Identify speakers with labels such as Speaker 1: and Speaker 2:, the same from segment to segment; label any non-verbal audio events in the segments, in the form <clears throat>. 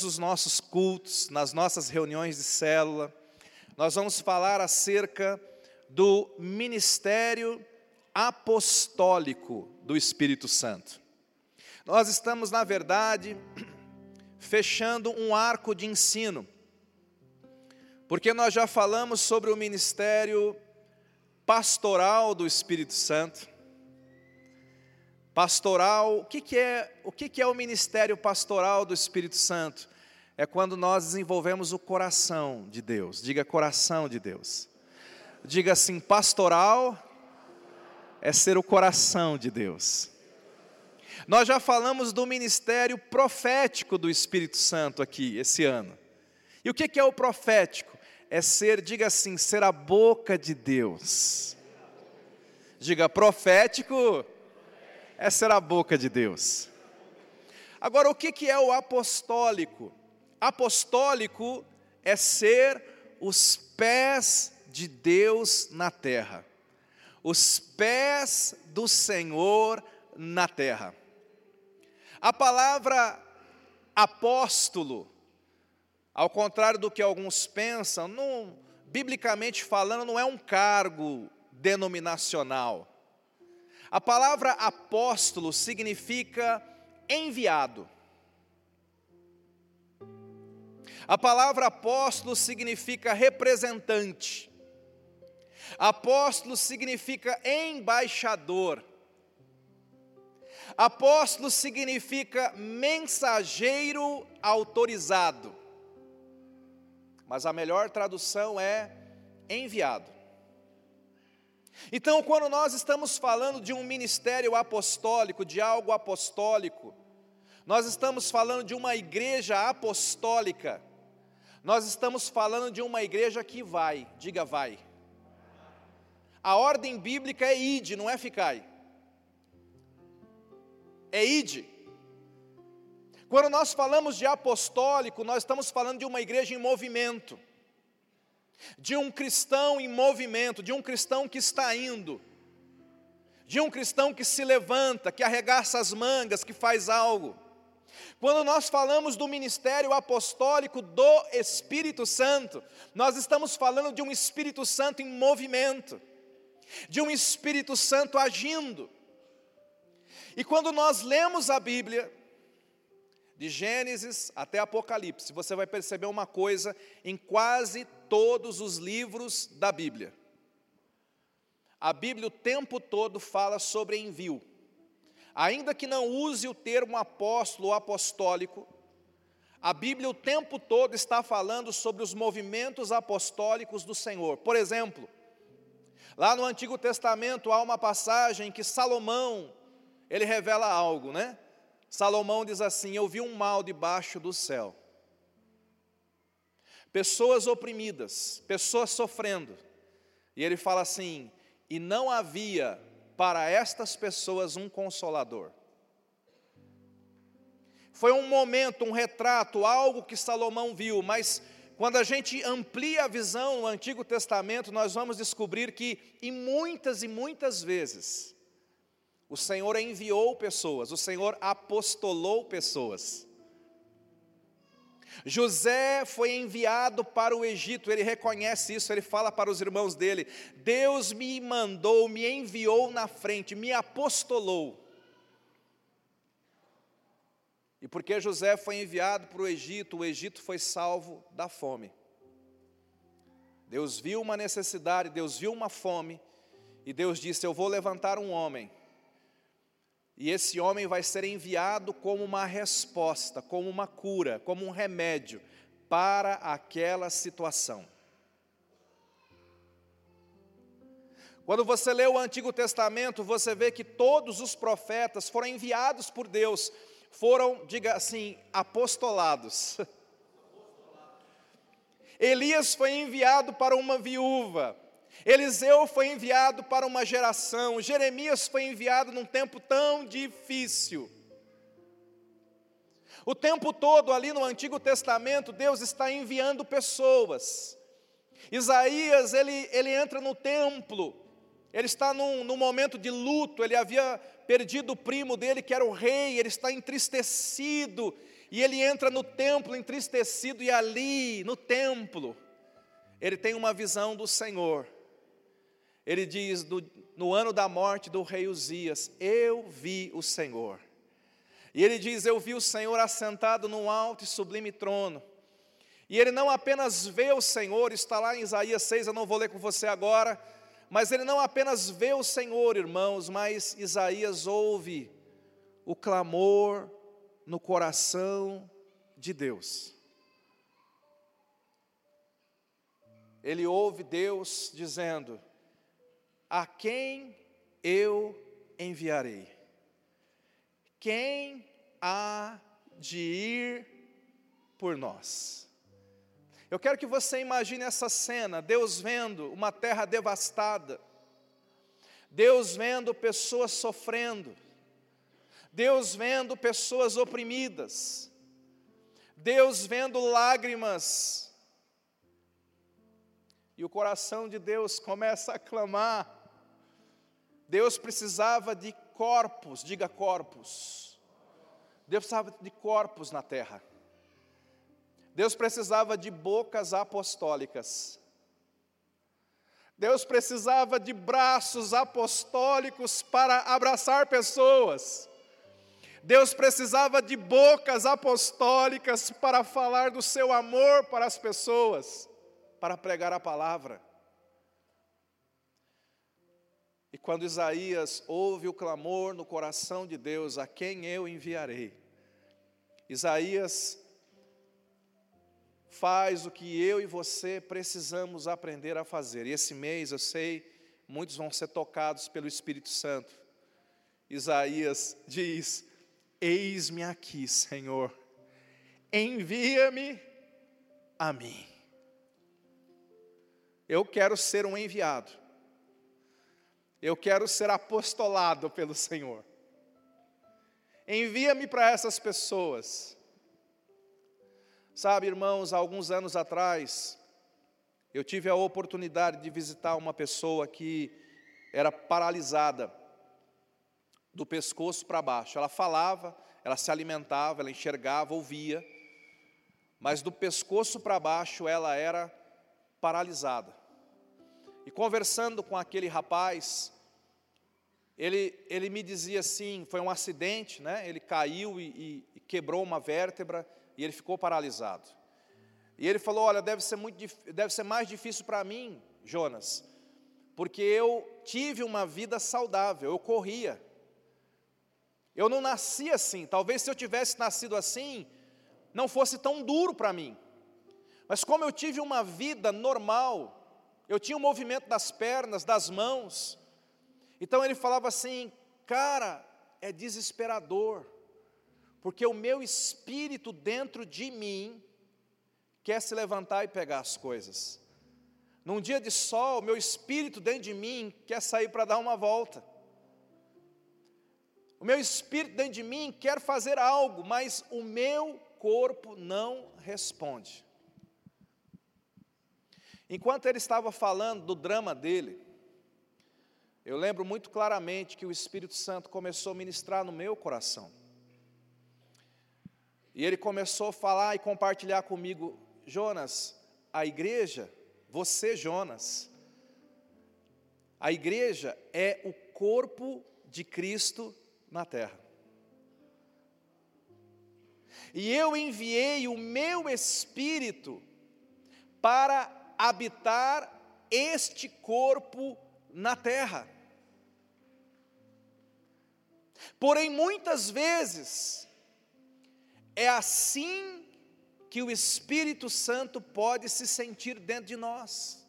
Speaker 1: os nossos cultos, nas nossas reuniões de célula, nós vamos falar acerca do ministério apostólico do Espírito Santo. Nós estamos, na verdade, <clears throat> fechando um arco de ensino, porque nós já falamos sobre o ministério pastoral do Espírito Santo. Pastoral, o que, que é o que, que é o ministério pastoral do Espírito Santo? É quando nós desenvolvemos o coração de Deus. Diga coração de Deus. Diga assim, pastoral é ser o coração de Deus. Nós já falamos do ministério profético do Espírito Santo aqui, esse ano. E o que é o profético? É ser, diga assim, ser a boca de Deus. Diga, profético é ser a boca de Deus. Agora, o que é o apostólico? Apostólico é ser os pés de Deus na terra, os pés do Senhor na terra. A palavra apóstolo, ao contrário do que alguns pensam, não, biblicamente falando, não é um cargo denominacional. A palavra apóstolo significa enviado. A palavra apóstolo significa representante. Apóstolo significa embaixador. Apóstolo significa mensageiro autorizado. Mas a melhor tradução é enviado. Então, quando nós estamos falando de um ministério apostólico, de algo apostólico, nós estamos falando de uma igreja apostólica, nós estamos falando de uma igreja que vai, diga vai. A ordem bíblica é ide, não é ficai é ide. Quando nós falamos de apostólico, nós estamos falando de uma igreja em movimento, de um cristão em movimento, de um cristão que está indo, de um cristão que se levanta, que arregaça as mangas, que faz algo. Quando nós falamos do ministério apostólico do Espírito Santo, nós estamos falando de um Espírito Santo em movimento, de um Espírito Santo agindo. E quando nós lemos a Bíblia, de Gênesis até Apocalipse, você vai perceber uma coisa em quase todos os livros da Bíblia. A Bíblia o tempo todo fala sobre envio. Ainda que não use o termo apóstolo ou apostólico, a Bíblia o tempo todo está falando sobre os movimentos apostólicos do Senhor. Por exemplo, lá no Antigo Testamento há uma passagem em que Salomão ele revela algo, né? Salomão diz assim: Eu vi um mal debaixo do céu. Pessoas oprimidas, pessoas sofrendo. E ele fala assim: E não havia para estas pessoas um consolador. Foi um momento, um retrato, algo que Salomão viu, mas quando a gente amplia a visão no Antigo Testamento, nós vamos descobrir que, em muitas e muitas vezes, o Senhor enviou pessoas, o Senhor apostolou pessoas. José foi enviado para o Egito, ele reconhece isso, ele fala para os irmãos dele: Deus me mandou, me enviou na frente, me apostolou. E porque José foi enviado para o Egito, o Egito foi salvo da fome. Deus viu uma necessidade, Deus viu uma fome, e Deus disse: Eu vou levantar um homem e esse homem vai ser enviado como uma resposta, como uma cura, como um remédio para aquela situação. Quando você lê o Antigo Testamento, você vê que todos os profetas foram enviados por Deus, foram, diga assim, apostolados. <laughs> Elias foi enviado para uma viúva, Eliseu foi enviado para uma geração, Jeremias foi enviado num tempo tão difícil. O tempo todo ali no Antigo Testamento, Deus está enviando pessoas. Isaías, ele, ele entra no templo, ele está num, num momento de luto, ele havia perdido o primo dele, que era o rei, ele está entristecido, E ele entra no templo entristecido, e ali, no templo, ele tem uma visão do Senhor. Ele diz: do, no ano da morte do rei Uzias, eu vi o Senhor. E ele diz: Eu vi o Senhor assentado num alto e sublime trono. E ele não apenas vê o Senhor, está lá em Isaías 6, eu não vou ler com você agora, mas ele não apenas vê o Senhor, irmãos, mas Isaías ouve o clamor no coração de Deus. Ele ouve Deus dizendo: A quem eu enviarei? Quem há de ir por nós? Eu quero que você imagine essa cena: Deus vendo uma terra devastada, Deus vendo pessoas sofrendo, Deus vendo pessoas oprimidas, Deus vendo lágrimas, e o coração de Deus começa a clamar. Deus precisava de corpos, diga corpos. Deus precisava de corpos na terra. Deus precisava de bocas apostólicas. Deus precisava de braços apostólicos para abraçar pessoas. Deus precisava de bocas apostólicas para falar do seu amor para as pessoas, para pregar a palavra. Quando Isaías ouve o clamor no coração de Deus, a quem eu enviarei? Isaías faz o que eu e você precisamos aprender a fazer. E esse mês, eu sei, muitos vão ser tocados pelo Espírito Santo. Isaías diz: Eis-me aqui, Senhor, envia-me a mim. Eu quero ser um enviado, eu quero ser apostolado pelo Senhor. Envia-me para essas pessoas Sabe, irmãos, há alguns anos atrás, eu tive a oportunidade de visitar uma pessoa que era paralisada do pescoço para baixo. Ela falava, ela se alimentava, ela enxergava, ouvia, mas do pescoço para baixo ela era paralisada. E conversando com aquele rapaz, ele, ele me dizia assim: foi um acidente, né? ele caiu e, e, quebrou uma vértebra e ele ficou paralisado. E ele falou: Olha, deve ser, muito, deve ser mais difícil para mim, Jonas, porque eu tive uma vida saudável, eu corria. Eu não nasci assim. Talvez se eu tivesse nascido assim, não fosse tão duro para mim. Mas como eu tive uma vida normal, eu tinha o um movimento das pernas, das mãos. Então ele falava assim: Cara, é desesperador porque o meu espírito dentro de mim quer se levantar e pegar as coisas. Num dia de sol, meu espírito dentro de mim quer sair para dar uma volta. O meu espírito dentro de mim quer fazer algo, mas o meu corpo não responde. Enquanto ele estava falando do drama dele, eu lembro muito claramente que o Espírito Santo começou a ministrar no meu coração. E ele começou a falar e compartilhar comigo, Jonas, a igreja, você, Jonas, a igreja é o corpo de Cristo na terra. E eu enviei o meu espírito para habitar este corpo na terra. Porém, muitas vezes, é assim que o Espírito Santo pode se sentir dentro de nós.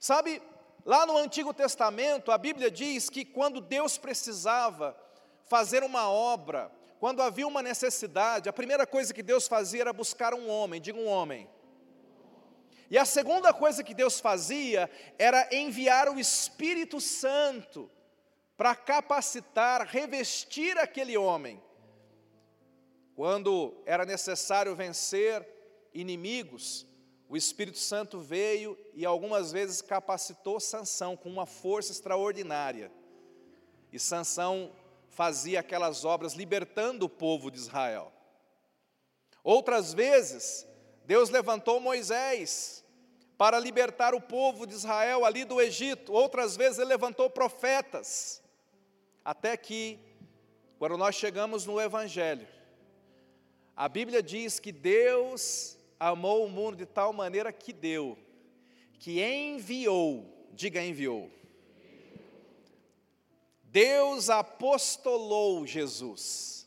Speaker 1: Sabe, lá no Antigo Testamento, a Bíblia diz que quando Deus precisava fazer uma obra, quando havia uma necessidade, a primeira coisa que Deus fazia era buscar um homem, diga um homem. E a segunda coisa que Deus fazia era enviar o Espírito Santo para capacitar, revestir aquele homem. Quando era necessário vencer inimigos, o Espírito Santo veio e algumas vezes capacitou Sansão com uma força extraordinária. E Sansão fazia aquelas obras libertando o povo de Israel. Outras vezes, Deus levantou Moisés para libertar o povo de Israel ali do Egito. Outras vezes ele levantou profetas. Até que, quando nós chegamos no Evangelho, a Bíblia diz que Deus amou o mundo de tal maneira que deu, que enviou, diga enviou. Deus apostolou Jesus.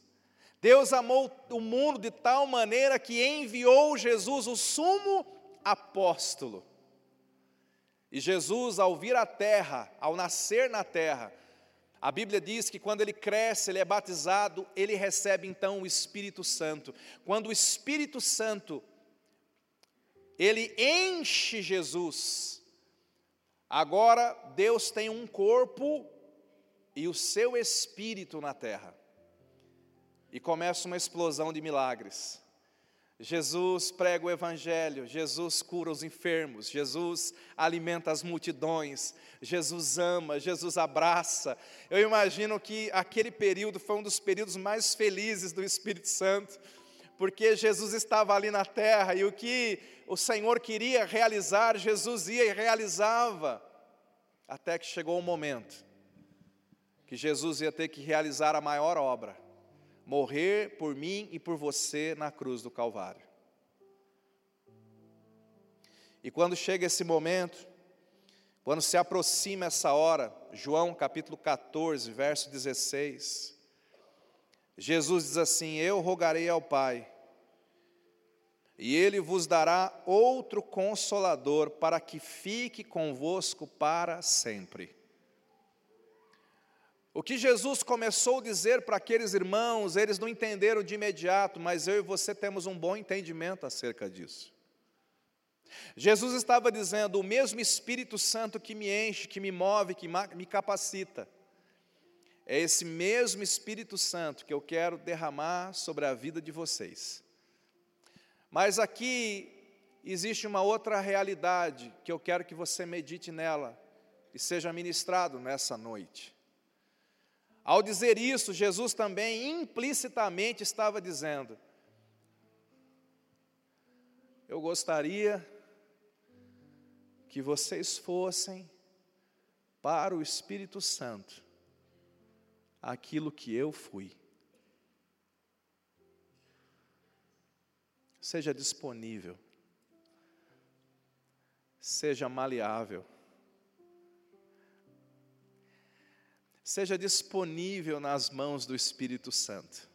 Speaker 1: Deus amou o mundo de tal maneira que enviou Jesus, o sumo apóstolo. E Jesus, ao vir à terra, ao nascer na terra, a Bíblia diz que quando ele cresce, ele é batizado, ele recebe então o Espírito Santo. Quando o Espírito Santo ele enche Jesus, agora Deus tem um corpo e o seu espírito na terra. E começa uma explosão de milagres. Jesus prega o Evangelho, Jesus cura os enfermos, Jesus alimenta as multidões, Jesus ama, Jesus abraça. Eu imagino que aquele período foi um dos períodos mais felizes do Espírito Santo, porque Jesus estava ali na terra e o que o Senhor queria realizar, Jesus ia e realizava, até que chegou o momento que Jesus ia ter que realizar a maior obra morrer por mim e por você na cruz do Calvário. E quando chega esse momento, quando se aproxima essa hora, João capítulo 14, verso 16, Jesus diz assim: Eu rogarei ao Pai, e Ele vos dará outro consolador para que fique convosco para sempre o que Jesus começou a dizer para aqueles irmãos, eles não entenderam de imediato, mas eu e você temos um bom entendimento acerca disso. Jesus estava dizendo: o mesmo Espírito Santo que me enche, que me move, que me capacita, é esse mesmo Espírito Santo que eu quero derramar sobre a vida de vocês. Mas aqui existe uma outra realidade que eu quero que você medite nela e seja ministrado nessa noite. Ao dizer isso, Jesus também implicitamente estava dizendo: Eu gostaria que vocês fossem para o Espírito Santo aquilo que eu fui. Seja disponível, seja maleável. Seja disponível nas mãos do Espírito Santo.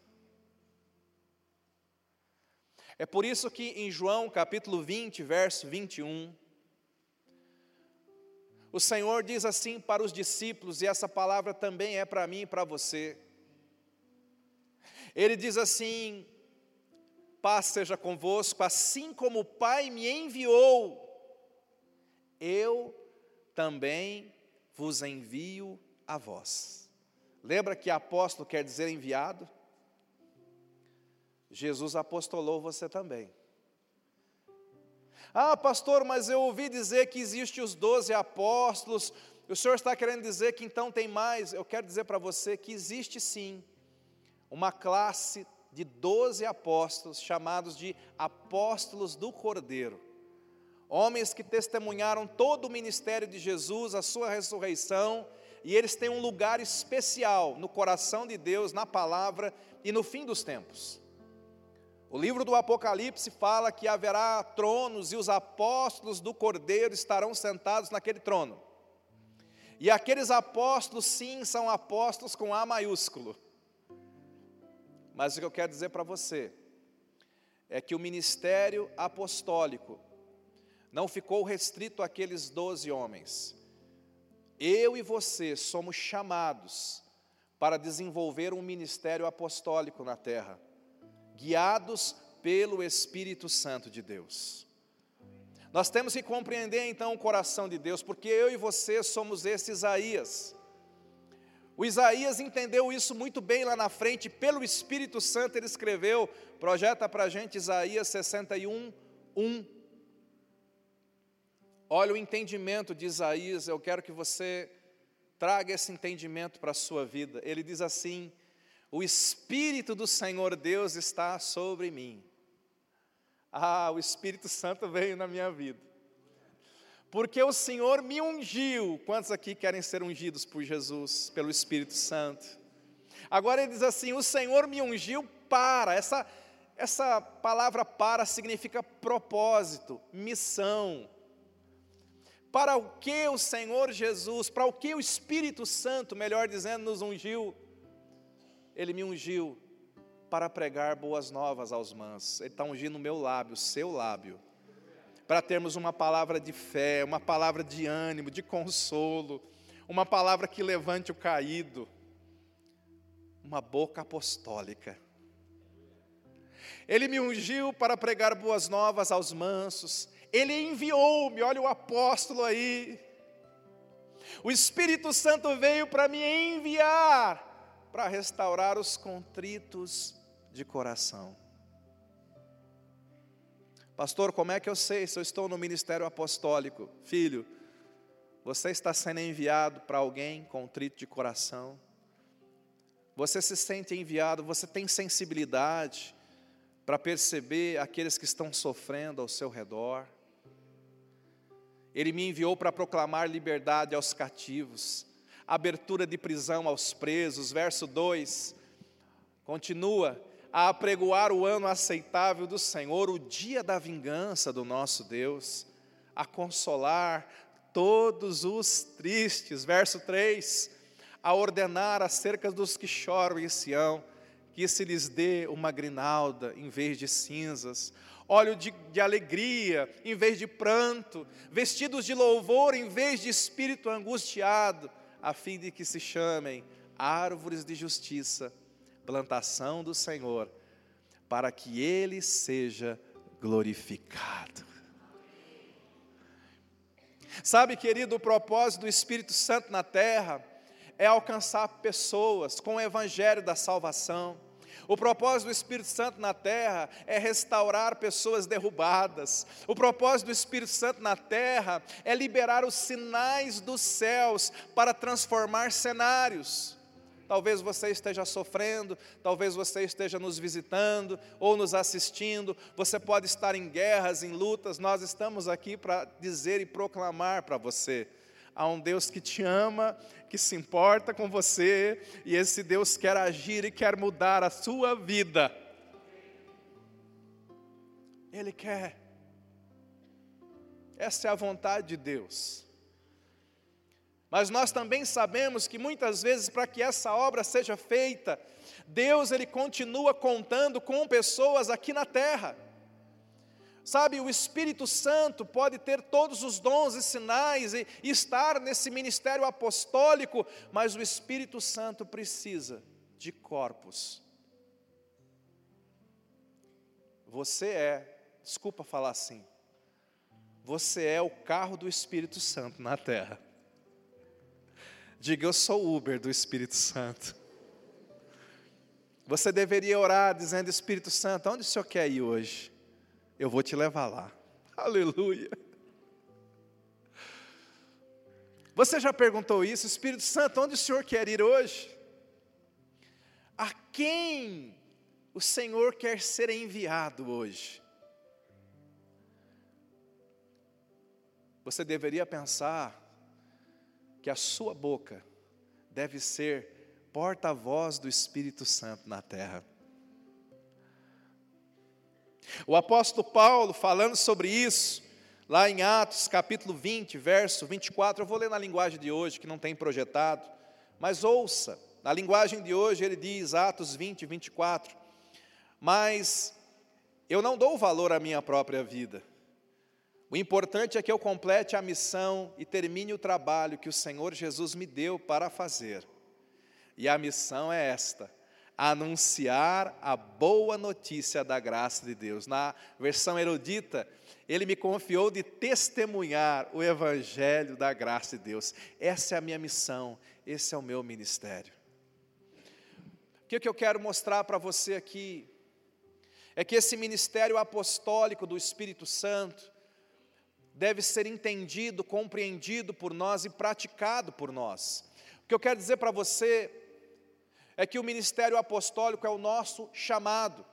Speaker 1: É por isso que em João capítulo 20, verso 21, o Senhor diz assim para os discípulos, e essa palavra também é para mim e para você. Ele diz assim: Paz seja convosco, assim como o Pai me enviou, eu também vos envio a vós. Lembra que apóstolo quer dizer enviado? Jesus apostolou você também. Ah, pastor, mas eu ouvi dizer que existe os doze apóstolos. O senhor está querendo dizer que então tem mais? Eu quero dizer para você que existe sim uma classe de doze apóstolos chamados de apóstolos do Cordeiro. Homens que testemunharam todo o ministério de Jesus, a sua ressurreição e eles têm um lugar especial no coração de Deus, na palavra e no fim dos tempos. O livro do Apocalipse fala que haverá tronos e os apóstolos do Cordeiro estarão sentados naquele trono. E aqueles apóstolos, sim, são apóstolos com A maiúsculo. Mas o que eu quero dizer para você é que o ministério apostólico não ficou restrito àqueles doze homens eu e você somos chamados para desenvolver um ministério apostólico na terra, guiados pelo Espírito Santo de Deus. Nós temos que compreender então o coração de Deus, porque eu e você somos esse Isaías. O Isaías entendeu isso muito bem lá na frente, pelo Espírito Santo ele escreveu, projeta para a gente Isaías 61, 1. Olha o entendimento de Isaías, eu quero que você traga esse entendimento para a sua vida. Ele diz assim: o Espírito do Senhor Deus está sobre mim. Ah, o Espírito Santo veio na minha vida. Porque o Senhor me ungiu. Quantos aqui querem ser ungidos por Jesus, pelo Espírito Santo? Agora ele diz assim: O Senhor me ungiu para. Essa, essa palavra para significa propósito, missão. Para o que o Senhor Jesus, para o que o Espírito Santo, melhor dizendo, nos ungiu? Ele me ungiu para pregar boas novas aos mansos. Ele está ungindo o meu lábio, o seu lábio, para termos uma palavra de fé, uma palavra de ânimo, de consolo, uma palavra que levante o caído, uma boca apostólica. Ele me ungiu para pregar boas novas aos mansos. Ele enviou-me, olha o apóstolo aí. O Espírito Santo veio para me enviar para restaurar os contritos de coração. Pastor, como é que eu sei se eu estou no ministério apostólico? Filho, você está sendo enviado para alguém contrito de coração? Você se sente enviado, você tem sensibilidade para perceber aqueles que estão sofrendo ao seu redor? Ele me enviou para proclamar liberdade aos cativos, abertura de prisão aos presos. Verso 2 continua a apregoar o ano aceitável do Senhor, o dia da vingança do nosso Deus, a consolar todos os tristes. Verso 3: a ordenar acerca dos que choram em Sião, que se lhes dê uma grinalda em vez de cinzas, óleo de, de, alegria em vez de pranto, vestidos de louvor em vez de espírito angustiado, a fim de que se chamem árvores de justiça, plantação do Senhor, para que Ele seja glorificado. Sabe, querido, o propósito do Espírito Santo na terra é alcançar pessoas com o evangelho da salvação o propósito do Espírito Santo na terra é restaurar pessoas derrubadas. O propósito do Espírito Santo na terra é liberar os sinais dos céus para transformar cenários. Talvez você esteja sofrendo, talvez você esteja nos visitando ou nos assistindo, você pode estar em guerras, em lutas, nós estamos aqui para dizer e proclamar para você Há um Deus que te ama, que se importa com você, e esse Deus quer agir e quer mudar a sua vida. Ele quer. Essa é a vontade de Deus. Mas nós também sabemos que muitas vezes para que essa obra seja feita, Deus ele continua contando com pessoas aqui na terra. Sabe, o Espírito Santo pode ter todos os dons e sinais e, estar nesse ministério apostólico, mas o Espírito Santo precisa de corpos. Você é, desculpa falar assim, você é o carro do Espírito Santo na terra. Diga, eu sou o Uber do Espírito Santo. Você deveria orar dizendo: Espírito Santo, onde o Senhor quer ir hoje? Eu vou te levar lá. Aleluia. Você já perguntou isso, Espírito Santo, onde o Senhor quer ir hoje? A quem o Senhor quer ser enviado hoje? Você deveria pensar que a sua boca deve ser porta-voz do Espírito Santo na terra. O apóstolo Paulo, falando sobre isso, lá em Atos capítulo 20, verso 24, eu vou ler na linguagem de hoje, que não tem projetado, mas ouça, na linguagem de hoje ele diz, Atos 20, 24, mas eu não dou valor à minha própria vida, o importante é que eu complete a missão e termine o trabalho que o Senhor Jesus me deu para fazer, e a missão é esta, anunciar a boa notícia da graça de Deus. Na versão erudita, ele me confiou de testemunhar o evangelho da graça de Deus. Essa é a minha missão, esse é o meu ministério. O que, que eu quero mostrar para você aqui é que esse ministério apostólico do Espírito Santo deve ser entendido, compreendido por nós e praticado por nós. O que eu quero dizer para você é que o ministério apostólico é o nosso chamado.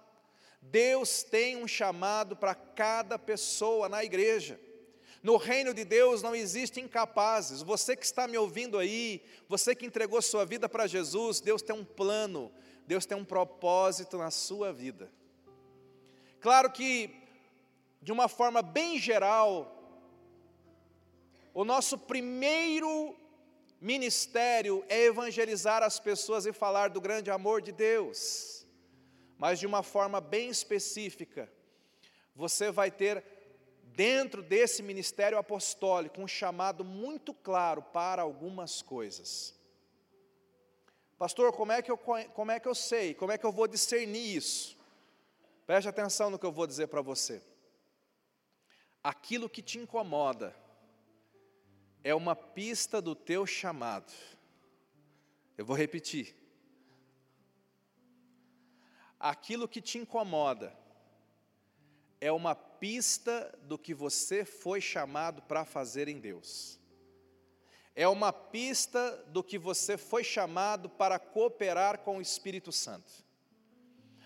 Speaker 1: Deus tem um chamado para cada pessoa na igreja. No reino de Deus não existem incapazes. Você que está me ouvindo aí, você que entregou sua vida para Jesus, Deus tem um plano, Deus tem um propósito na sua vida. Claro que, de uma forma bem geral, o nosso primeiro ministério é evangelizar as pessoas e falar do grande amor de Deus, mas de uma forma bem específica. Você vai ter, dentro desse ministério apostólico, um chamado muito claro para algumas coisas. Pastor, como é que eu, como é que eu sei? Como é que eu vou discernir isso? Preste atenção no que eu vou dizer para você. Aquilo que te incomoda, é uma pista do teu chamado. Eu vou repetir. Aquilo que te incomoda é uma pista do que você foi chamado para fazer em Deus. É uma pista do que você foi chamado para cooperar com o Espírito Santo.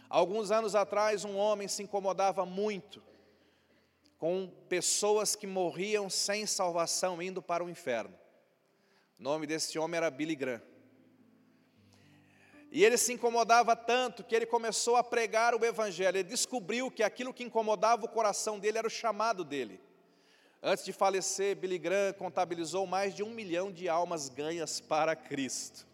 Speaker 1: Alguns anos atrás, um homem se incomodava muito com pessoas que morriam sem salvação, indo para o inferno. O nome desse homem era Billy Graham. E ele se incomodava tanto que ele começou a pregar o Evangelho. Ele descobriu que aquilo que incomodava o coração dele era o chamado dele. Antes de falecer, Billy Graham contabilizou mais de um milhão de almas ganhas para Cristo.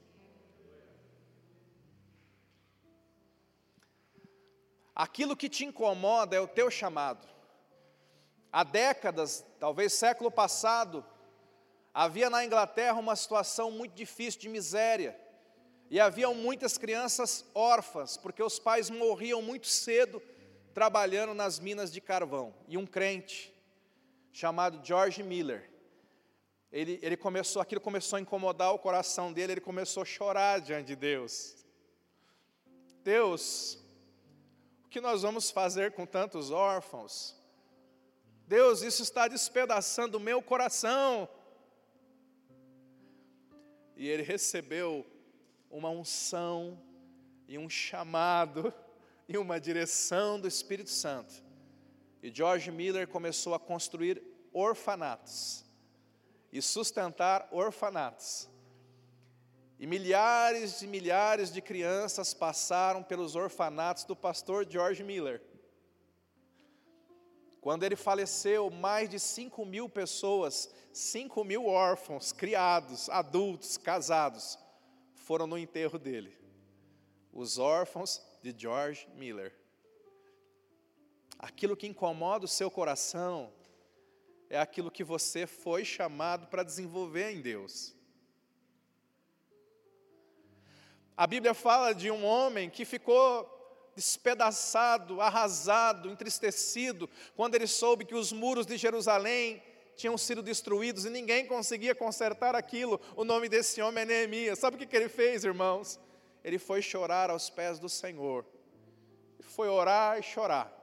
Speaker 1: Aquilo que te incomoda é o teu chamado. Há décadas, talvez século passado, havia na Inglaterra uma situação muito difícil de miséria. E haviam muitas crianças órfãs, porque os pais morriam muito cedo trabalhando nas minas de carvão. E um crente, chamado George Miller, ele, ele começou, aquilo começou a incomodar o coração dele, ele começou a chorar diante de Deus. Deus, o que nós vamos fazer com tantos órfãos? Deus, isso está despedaçando o meu coração. E ele recebeu uma unção e um chamado e uma direção do Espírito Santo. E George Miller começou a construir orfanatos e sustentar orfanatos. E milhares e milhares de crianças passaram pelos orfanatos do pastor George Miller. Quando ele faleceu, mais de 5 mil pessoas, 5 mil órfãos, criados, adultos, casados, foram no enterro dele. Os órfãos de George Miller. Aquilo que incomoda o seu coração é aquilo que você foi chamado para desenvolver em Deus. A Bíblia fala de um homem que ficou despedaçado, arrasado, entristecido, quando ele soube que os muros de Jerusalém tinham sido destruídos e ninguém conseguia consertar aquilo. O nome desse homem é Neemias. Sabe o que ele fez, irmãos? Ele foi chorar aos pés do Senhor. Foi orar e chorar.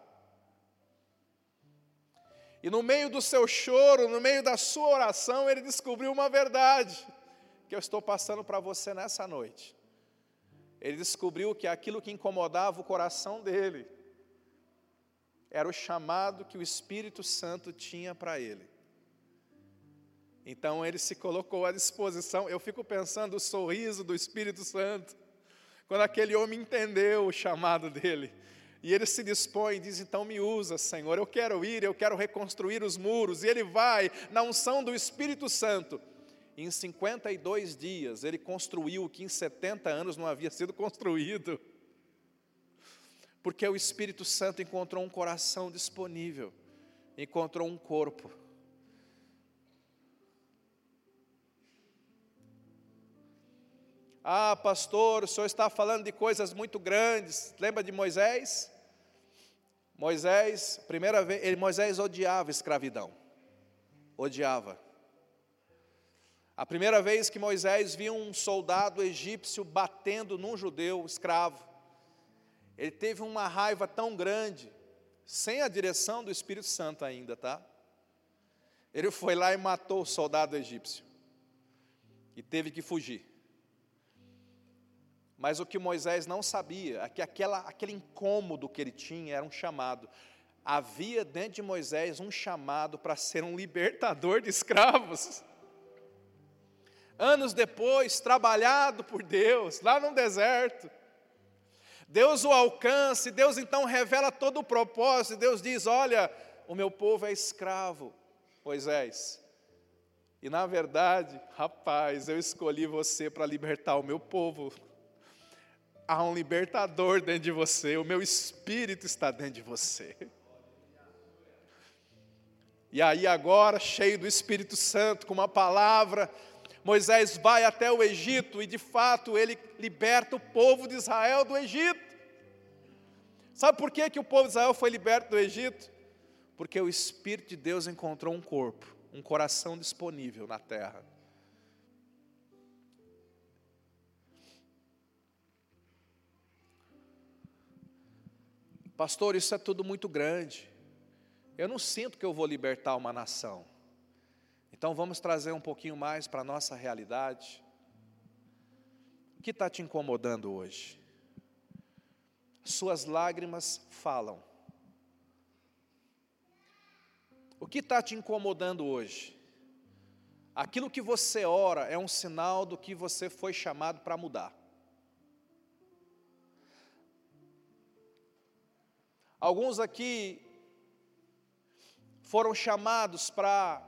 Speaker 1: E no meio do seu choro, no meio da sua oração, ele descobriu uma verdade que eu estou passando para você nessa noite ele descobriu que aquilo que incomodava o coração dele era o chamado que o Espírito Santo tinha para ele. Então ele se colocou à disposição. Eu fico pensando o sorriso do Espírito Santo, quando aquele homem entendeu o chamado dele. E ele se dispõe e diz: Então me usa, Senhor, eu quero ir, eu quero reconstruir os muros. E ele vai, na unção do Espírito Santo, em 52 dias, ele construiu o que em 70 anos não havia sido construído. Porque o Espírito Santo encontrou um coração disponível, encontrou um corpo. Ah, pastor, o senhor está falando de coisas muito grandes. Lembra de Moisés? Moisés, primeira vez, ele, Moisés odiava escravidão. Odiava. A primeira vez que Moisés viu um soldado egípcio batendo num judeu escravo, ele teve uma raiva tão grande, sem a direção do Espírito Santo ainda, tá? Ele foi lá e matou o soldado egípcio. E teve que fugir. Mas o que Moisés não sabia é que aquela, aquele incômodo que ele tinha era um chamado. Havia dentro de Moisés um chamado para ser um <laughs> libertador de escravos. Anos depois, trabalhado por Deus, lá no deserto, Deus o alcança, e Deus então revela todo o propósito, Deus diz: Olha, o meu povo é escravo, Moisés. E na verdade, rapaz, eu escolhi você para libertar o meu povo. Há um libertador dentro de você, o meu espírito está dentro de você. E aí, agora, cheio do Espírito Santo, com uma palavra, Moisés vai até o Egito e de fato ele liberta o povo de Israel do Egito. Sabe por que, que o povo de Israel foi liberto do Egito? Porque o Espírito de Deus encontrou um corpo, um coração disponível na terra. Pastor, isso é tudo muito grande. Eu não sinto que eu vou libertar uma nação. Então vamos trazer um pouquinho mais para a nossa realidade. O que está te incomodando hoje? Suas lágrimas falam. O que está te incomodando hoje? Aquilo que você ora é um sinal do que você foi chamado para mudar. Alguns aqui foram chamados para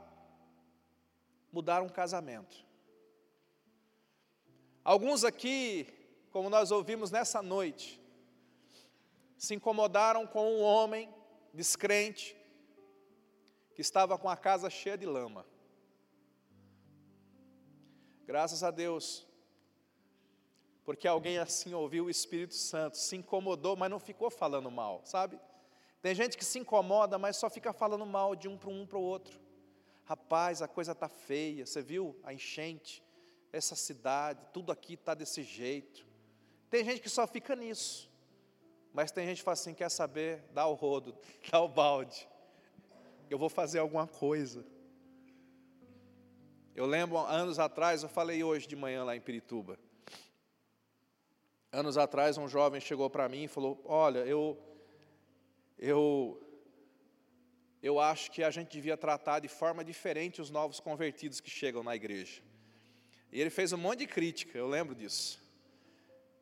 Speaker 1: mudar um casamento. Alguns aqui, como nós ouvimos nessa noite, se incomodaram com um homem descrente que estava com a casa cheia de lama. Graças a Deus, porque alguém assim ouviu o Espírito Santo, se incomodou, mas não ficou falando mal, sabe? Tem gente que se incomoda, mas só fica falando mal de um para um para o outro. Rapaz, a coisa está feia, você viu a enchente, essa cidade, tudo aqui está desse jeito. Tem gente que só fica nisso, mas tem gente que fala assim: quer saber? Dá o rodo, <laughs> dá o balde, eu vou fazer alguma coisa. Eu lembro, anos atrás, eu falei hoje de manhã lá em Pirituba. Anos atrás, um jovem chegou para mim e falou: Olha, eu, eu eu acho que a gente devia tratar de forma diferente os novos convertidos que chegam na igreja. E ele fez um monte de crítica, eu lembro disso.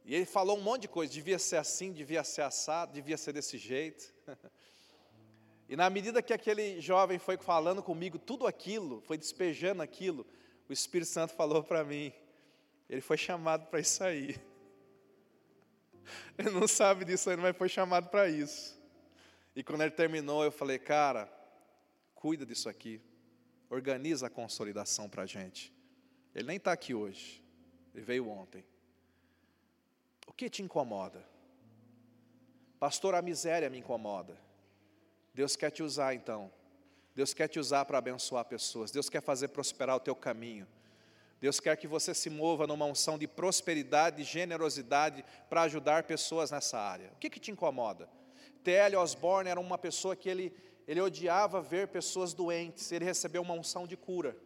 Speaker 1: E ele falou um monte de coisa, devia ser assim, devia ser assado, devia ser desse jeito. <laughs> E na medida que aquele jovem foi falando comigo tudo aquilo, foi despejando aquilo, o Espírito Santo falou para mim, ele foi chamado para isso aí. <laughs> Ele não sabe disso ainda, mas foi chamado para isso. E quando ele terminou, eu falei, cara, cuida disso aqui, organiza a consolidação para a gente. Ele nem está aqui hoje, ele veio ontem. O que te incomoda? Pastor, a miséria me incomoda. Deus quer te usar então. Deus quer te usar para abençoar pessoas. Deus quer fazer prosperar o teu caminho. Deus quer que você se mova numa unção de prosperidade e generosidade para ajudar pessoas nessa área. O que, que te incomoda? T.L. Osborne era uma pessoa que ele, ele odiava ver pessoas doentes, ele recebeu uma unção de cura.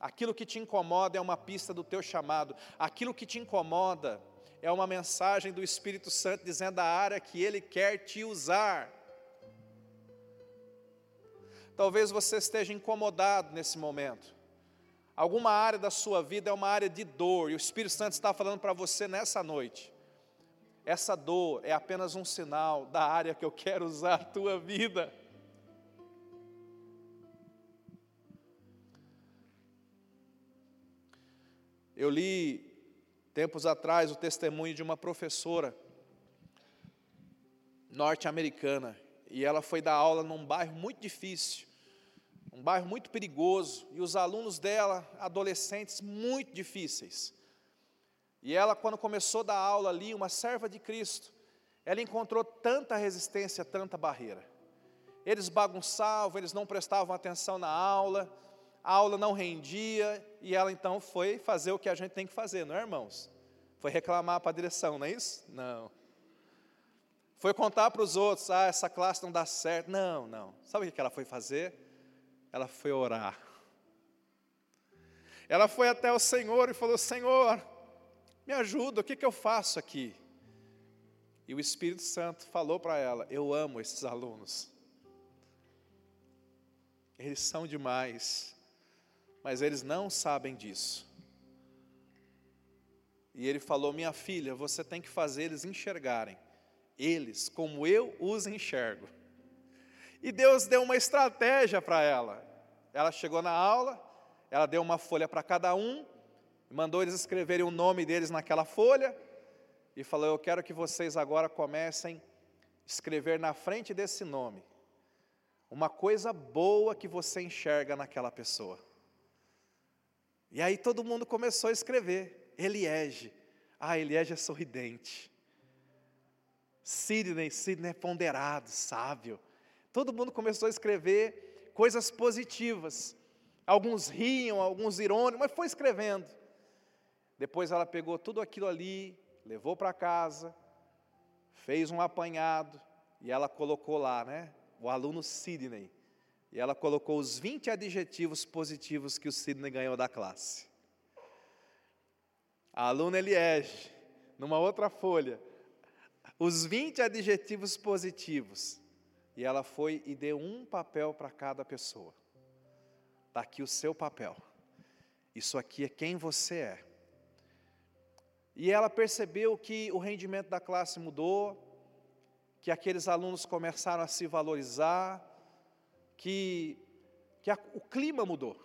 Speaker 1: Aquilo que te incomoda é uma pista do teu chamado, aquilo que te incomoda é uma mensagem do Espírito Santo dizendo a área que ele quer te usar. Talvez você esteja incomodado nesse momento. Alguma área da sua vida é uma área de dor, e o Espírito Santo está falando para você nessa noite. Essa dor é apenas um sinal da área que eu quero usar a tua vida. Eu li tempos atrás o testemunho de uma professora norte-americana e ela foi dar aula num bairro muito difícil, um bairro muito perigoso, e os alunos dela, adolescentes muito difíceis. E ela, quando começou a dar aula ali, uma serva de Cristo, ela encontrou tanta resistência, tanta barreira. Eles bagunçavam, eles não prestavam atenção na aula, a aula não rendia, e ela então foi fazer o que a gente tem que fazer, não é, irmãos? Foi reclamar para a direção, não é isso? Não. Foi contar para os outros, ah, essa classe não dá certo. Não, não. Sabe o que ela foi fazer? Ela foi orar. Ela foi até o Senhor e falou: Senhor, Me ajuda, o que, que eu faço aqui? E o Espírito Santo falou para ela: Eu amo esses alunos. Eles são demais, mas eles não sabem disso. E ele falou: Minha filha, você tem que fazer eles enxergarem, eles como eu os enxergo. E Deus deu uma estratégia para ela. Ela chegou na aula, ela deu uma folha para cada um, mandou eles escreverem o nome deles naquela folha, e falou: Eu quero que vocês agora comecem a escrever na frente desse nome uma coisa boa que você enxerga naquela pessoa. E aí todo mundo começou a escrever. Eliege. Ah, Eliege é sorridente. Sidney, Sidney é ponderado, sábio. Todo mundo começou a escrever coisas positivas. Alguns riam, alguns irônicos, mas foi escrevendo. Depois ela pegou tudo aquilo ali, levou para casa, fez um apanhado e ela colocou lá, né? O aluno Sidney. E ela colocou os 20 adjetivos positivos que o Sidney ganhou da classe. A aluna Eliege, numa outra folha, os 20 adjetivos positivos. E ela foi e deu um papel para cada pessoa. Está aqui o seu papel. Isso aqui é quem você é. E ela percebeu que o rendimento da classe mudou, que aqueles alunos começaram a se valorizar, que, que a, o clima mudou.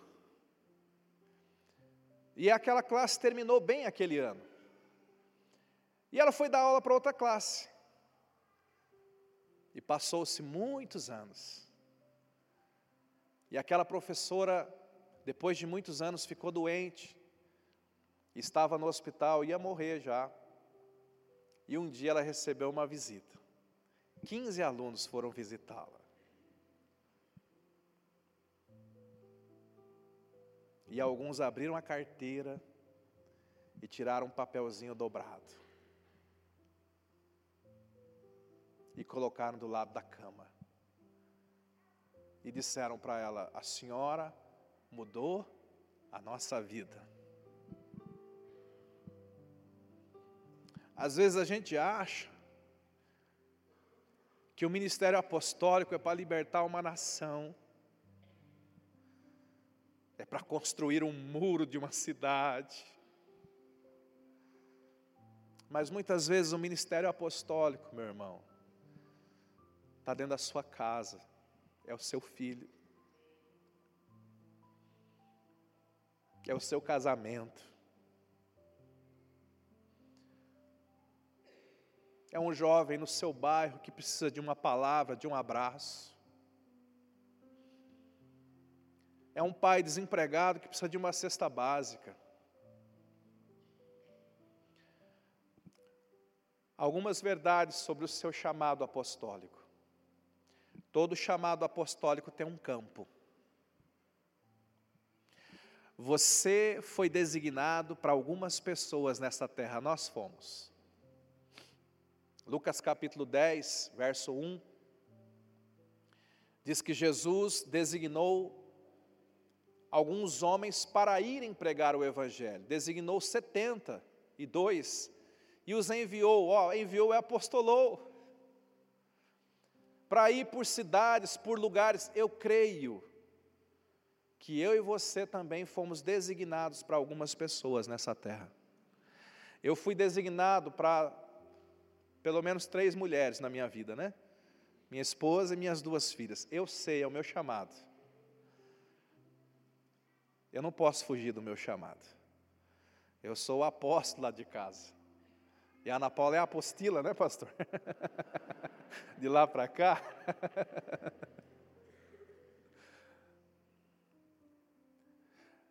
Speaker 1: E aquela classe terminou bem aquele ano. E ela foi dar aula para outra classe. E passou-se muitos anos. E aquela professora, depois de muitos anos, ficou doente estava no hospital, ia morrer já. E um dia ela recebeu uma visita. 15 alunos foram visitá-la. E alguns abriram a carteira e tiraram um papelzinho dobrado. E colocaram do lado da cama. E disseram para ela: A senhora mudou a nossa vida. Às vezes a gente acha que o ministério apostólico é para libertar uma nação, é para construir um muro de uma cidade. Mas muitas vezes o ministério apostólico, meu irmão, está dentro da sua casa, é o seu filho, é o seu casamento, É um jovem no seu bairro que precisa de uma palavra, de um abraço. É um pai desempregado que precisa de uma cesta básica. Algumas verdades sobre o seu chamado apostólico. Todo chamado apostólico tem um campo. Você foi designado para algumas pessoas nesta terra, nós fomos. Lucas capítulo 10, verso 1, diz que Jesus designou alguns homens para irem pregar o Evangelho, designou 72 e os enviou, ó, enviou e apostolou, para ir por cidades, por lugares, eu creio que eu e você também fomos designados para algumas pessoas nessa terra. Eu fui designado para pelo menos três mulheres na minha vida, né? Minha esposa e minhas duas filhas. Eu sei, é o meu chamado. Eu não posso fugir do meu chamado. Eu sou o apóstolo lá de casa. E a Ana Paula é a apostila, né, pastor? <laughs> de lá para cá. <laughs>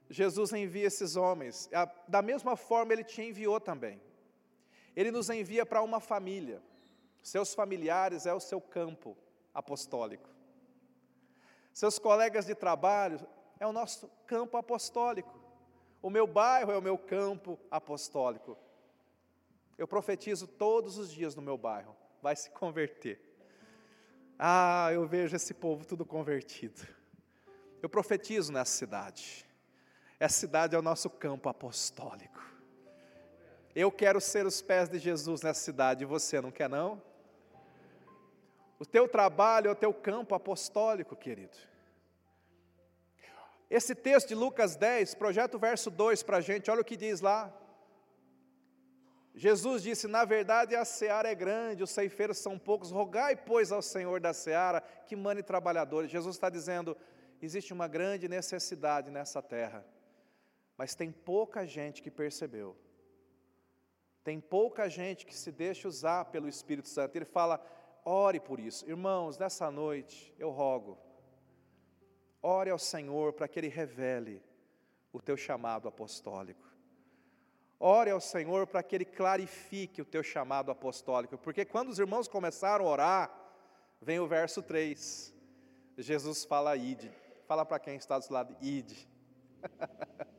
Speaker 1: Jesus envia esses homens. Da mesma forma, ele te enviou também. Ele nos envia para uma família. Seus familiares é o seu campo apostólico. Seus colegas de trabalho é o nosso campo apostólico. O meu bairro é o meu campo apostólico. Eu profetizo todos os dias no meu bairro, vai se converter. Ah, eu vejo esse povo tudo convertido. Eu profetizo nessa cidade. Essa cidade é o nosso campo apostólico. Eu quero ser os pés de Jesus nessa cidade, e você não quer não? O teu trabalho é o teu campo apostólico, querido. Esse texto de Lucas 10, projeta o verso 2 para a gente, olha o que diz lá. Jesus disse: Na verdade, a seara é grande, os ceifeiros são poucos, rogai, pois, ao Senhor da seara que mande trabalhadores. Jesus está dizendo: existe uma grande necessidade nessa terra, mas tem pouca gente que percebeu, tem pouca gente que se deixa usar pelo Espírito Santo. Ele fala: ore por isso. Irmãos, nessa noite eu rogo, ore ao Senhor para que Ele revele o teu chamado apostólico. Ore ao Senhor para que Ele clarifique o teu chamado apostólico, porque quando os irmãos começaram a orar, vem o verso 3. Jesus fala ide. Fala para quem está do lado, ide. <laughs>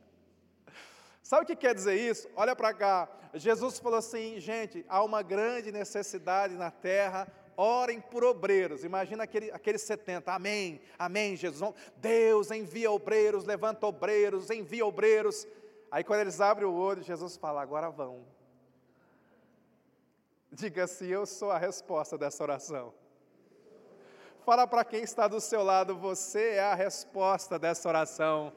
Speaker 1: Sabe o que quer dizer isso? Olha para cá. Jesus falou assim, gente, há uma grande necessidade na terra, orem por obreiros. Imagina aquele, aqueles 70, amém, amém, Jesus. Deus envia obreiros, levanta obreiros, envia obreiros. Aí quando eles abrem o olho, Jesus fala: agora vão. Diga assim: eu sou a resposta dessa oração. Fala para quem está do seu lado: você é a resposta dessa oração.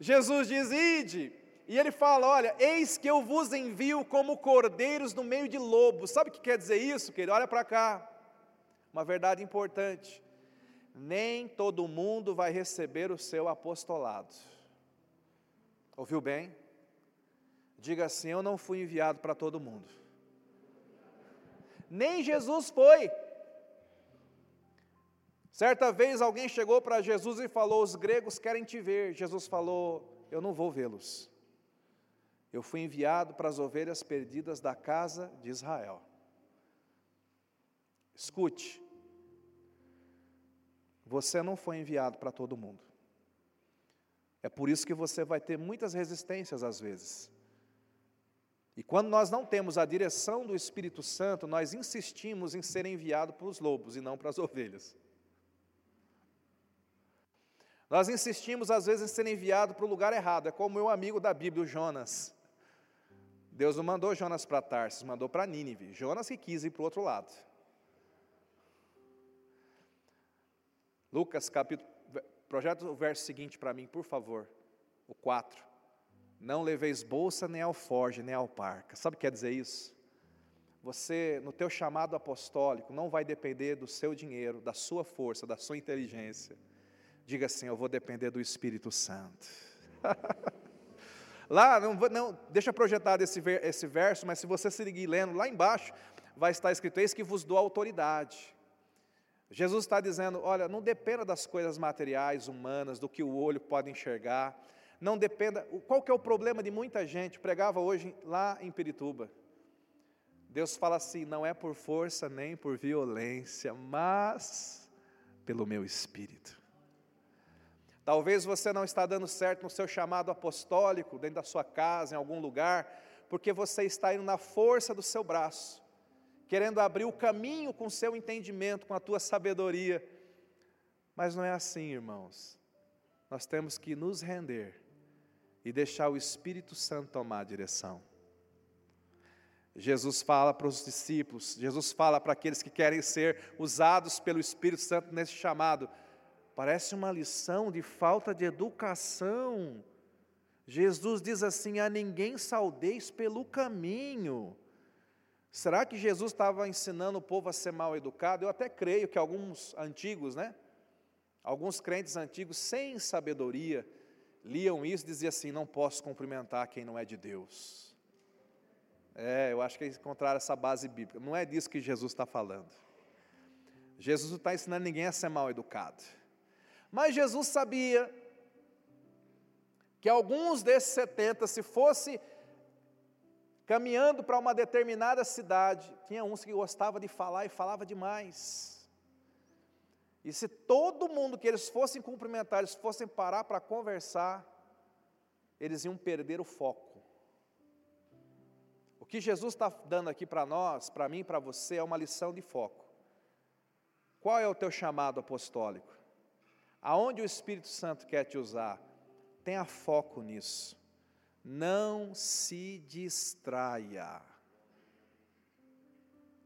Speaker 1: Jesus diz: ide. E ele fala: Olha, eis que eu vos envio como cordeiros no meio de lobos. Sabe o que quer dizer isso, querido? Olha para cá. Uma verdade importante nem todo mundo vai receber o seu apostolado. Ouviu bem? Diga assim: Eu não fui enviado para todo mundo. Nem Jesus foi. Certa vez alguém chegou para Jesus e falou: Os gregos querem te ver. Jesus falou: Eu não vou vê-los. Eu fui enviado para as ovelhas perdidas da casa de Israel. Escute, você não foi enviado para todo mundo. É por isso que você vai ter muitas resistências às vezes. E quando nós não temos a direção do Espírito Santo, nós insistimos em ser enviado para os lobos e não para as <laughs> ovelhas. Nós insistimos às vezes em ser enviado para o lugar errado, é como o meu amigo da Bíblia, o Jonas. Deus não mandou Jonas para Tarsis, mandou para Nínive. Jonas que quis ir para o outro lado. Lucas capítulo, projeta o verso seguinte para mim, por favor, o 4. Não leveis bolsa, nem alforge, nem alparca. Sabe o que quer dizer isso? Você, no teu chamado apostólico, não vai depender do seu dinheiro, da sua força, da sua inteligência. Diga assim, eu vou depender do Espírito Santo. <laughs> lá, não, não, deixa projetado esse, esse verso, mas se você seguir lendo, lá embaixo vai estar escrito, eis que vos dou autoridade. Jesus está dizendo: olha, não dependa das coisas materiais, humanas, do que o olho pode enxergar. Não dependa. Qual que é o problema de muita gente? Pregava hoje lá em Pirituba. Deus fala assim: não é por força nem por violência, mas pelo meu espírito. Talvez você não está dando certo no seu chamado apostólico, dentro da sua casa, em algum lugar, porque você está indo na força do seu braço querendo abrir o caminho com o seu entendimento, com a tua sabedoria. Mas não é assim, irmãos. Nós temos que nos render e deixar o Espírito Santo tomar a direção. Jesus fala para os discípulos, Jesus fala para aqueles que querem ser usados pelo Espírito Santo nesse chamado. Parece uma lição de falta de educação. Jesus diz assim: a ninguém saudeis pelo caminho. Será que Jesus estava ensinando o povo a ser mal educado? Eu até creio que alguns antigos, né? Alguns crentes antigos, sem sabedoria, liam isso e diziam assim: não posso cumprimentar quem não é de Deus. É, eu acho que é encontrar essa base bíblica. Não é disso que Jesus está falando. Jesus não está ensinando ninguém a ser mal educado. Mas Jesus sabia que alguns desses 70, se fosse caminhando para uma determinada cidade, tinha uns que gostava de falar e falava demais. E se todo mundo que eles fossem cumprimentar, eles fossem parar para conversar, eles iam perder o foco. O que Jesus está dando aqui para nós, para mim, para você, é uma lição de foco. Qual é o teu chamado apostólico? Aonde o Espírito Santo quer te usar? Tenha foco nisso. Não se distraia.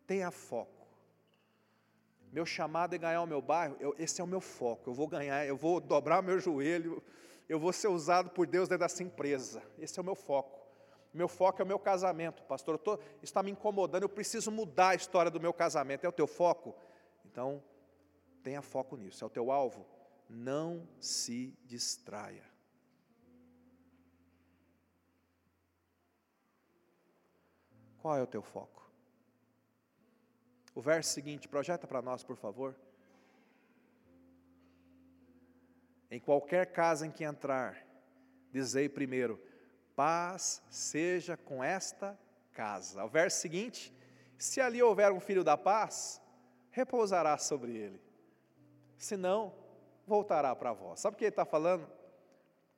Speaker 1: Tenha foco. Meu chamado é ganhar o meu bairro, eu, esse é o meu foco. Eu vou ganhar, eu vou dobrar meu joelho, eu vou ser usado por Deus dentro dessa empresa. Esse é o meu foco. Meu foco é o meu casamento, pastor. Tô, está me incomodando, eu preciso mudar a história do meu casamento. É o teu foco? Então, tenha foco nisso. É o teu alvo? Não se distraia. Qual é o teu foco? O verso seguinte, projeta para nós, por favor. Em qualquer casa em que entrar, dizei primeiro: paz seja com esta casa. O verso seguinte: se ali houver um filho da paz, repousará sobre ele. Se não, voltará para vós. Sabe o que ele está falando?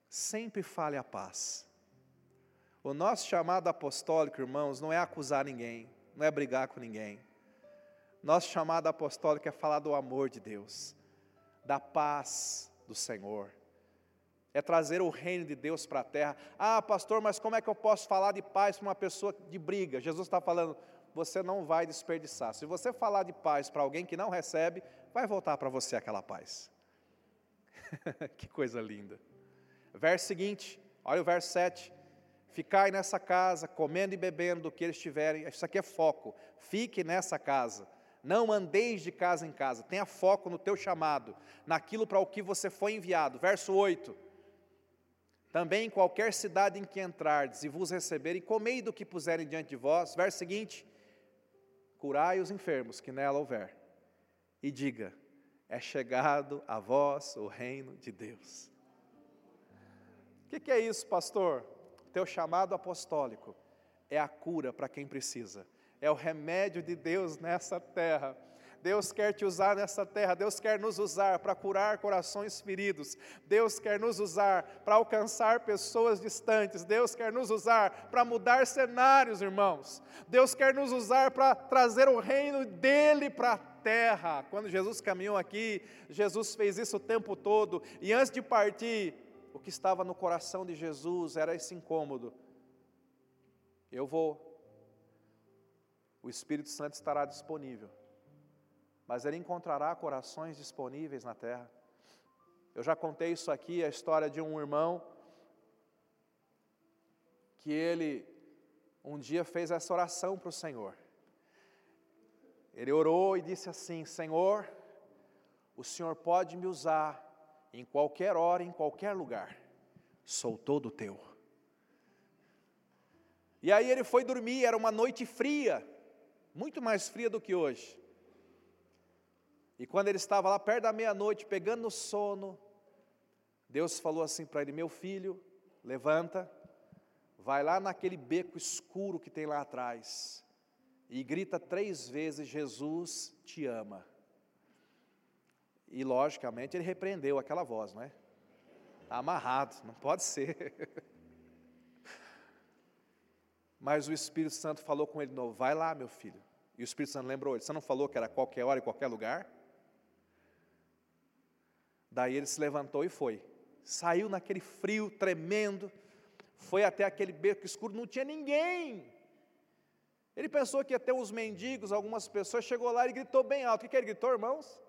Speaker 1: Sempre fale a paz. O nosso chamado apostólico, irmãos, não é acusar ninguém, não é brigar com ninguém. Nosso chamado apostólico é falar do amor de Deus, da paz do Senhor, é trazer o reino de Deus para a terra. Ah, pastor, mas como é que eu posso falar de paz para uma pessoa de briga? Jesus está falando, você não vai desperdiçar. Se você falar de paz para alguém que não recebe, vai voltar para você aquela paz. <laughs> que coisa linda. Verso seguinte, olha o verso 7. Ficai nessa casa, comendo e bebendo do que eles tiverem. Isso aqui é foco. Fique nessa casa. Não andeis de casa em casa. Tenha foco no teu chamado, naquilo para o que você foi enviado. Verso 8. Também em qualquer cidade em que entrardes e vos receberem, comei do que puserem diante de vós. Verso seguinte: curai os enfermos que nela houver, e diga: é chegado a vós o reino de Deus. O que, que é isso, pastor? Teu chamado apostólico é a cura para quem precisa, é o remédio de Deus nessa terra. Deus quer te usar nessa terra, Deus quer nos usar para curar corações feridos, Deus quer nos usar para alcançar pessoas distantes, Deus quer nos usar para mudar cenários, irmãos, Deus quer nos usar para trazer o reino dEle para a terra. Quando Jesus caminhou aqui, Jesus fez isso o tempo todo, e antes de partir, o que estava no coração de Jesus era esse incômodo. Eu vou, o Espírito Santo estará disponível mas ele encontrará corações disponíveis na terra. Eu já contei isso aqui, a história de um irmão que ele um dia fez essa oração para o Senhor. Ele orou e disse assim: Senhor, o Senhor pode me usar em qualquer hora, em qualquer lugar, sou todo teu. E aí ele foi dormir, era uma noite fria, muito mais fria do que hoje. E quando ele estava lá perto da meia-noite, pegando no sono, Deus falou assim para ele: Meu filho, levanta, vai lá naquele beco escuro que tem lá atrás, e grita três vezes: Jesus te ama. E logicamente ele repreendeu aquela voz, não é? Está amarrado, não pode ser. <laughs> Mas o Espírito Santo falou com ele de novo: Vai lá, meu filho. E o Espírito Santo lembrou ele: Você não falou que era qualquer hora e qualquer lugar? Daí ele se levantou e foi. Saiu naquele frio tremendo, foi até aquele beco escuro, não tinha ninguém. Ele pensou que ia ter uns mendigos, algumas pessoas, chegou lá e gritou bem alto. O que, que ele gritou, irmãos?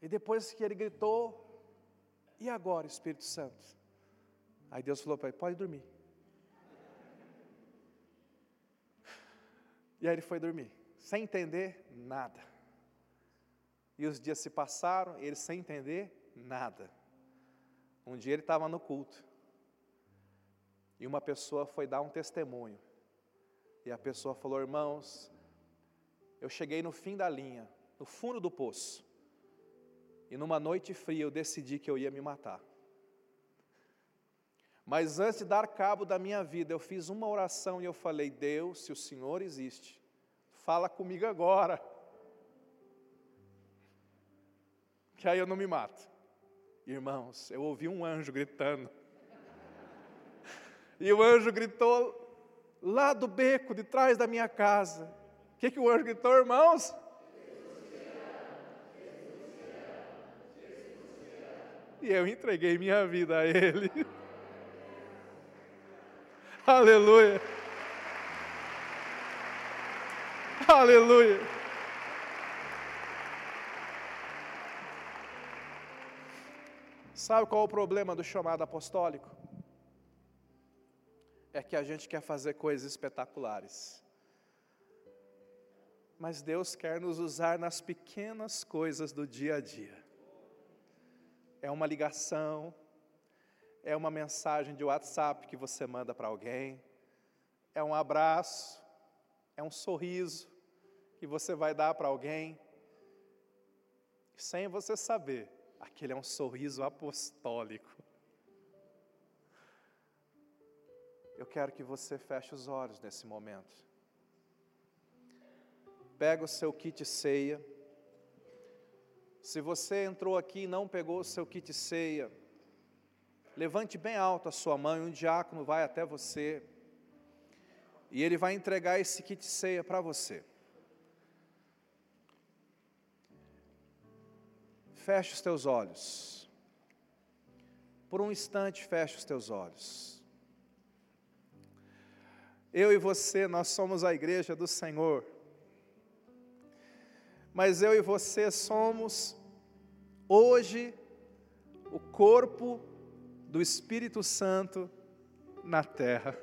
Speaker 1: E depois que ele gritou, e agora, Espírito Santo? Aí Deus falou para ele: pode dormir. E aí ele foi dormir, sem entender nada. E os dias se passaram, ele sem entender nada. Um dia ele estava no culto, e uma pessoa foi dar um testemunho. E a pessoa falou: Irmãos, eu cheguei no fim da linha, no fundo do poço, e numa noite fria eu decidi que eu ia me matar. Mas antes de dar cabo da minha vida, eu fiz uma oração e eu falei: Deus, se o Senhor existe, fala comigo agora. <laughs> Que aí eu não me mato. Irmãos, eu ouvi um anjo gritando. E o anjo gritou lá do beco, de trás da minha casa. O que, que o anjo gritou, irmãos? e eu entreguei minha vida a Ele. <laughs> Aleluia. Aleluia. Sabe qual é o problema do chamado apostólico? É que a gente quer fazer coisas espetaculares. Mas Deus quer nos usar nas pequenas coisas do dia a dia. É uma ligação, é uma mensagem de WhatsApp que você manda para alguém, é um abraço, é um sorriso que você vai dar para alguém, sem você saber, aquele é um sorriso apostólico. Eu quero que você feche os olhos nesse momento. Pega o seu kit ceia. Se você entrou aqui e não pegou o seu kit ceia, levante bem alto a sua mão e um diácono vai até você. E ele vai entregar esse kit ceia para você. Feche os teus olhos. Por um instante, feche os teus olhos. Eu e você, nós somos a igreja do Senhor. Mas eu e você somos, hoje, o corpo do Espírito Santo na terra.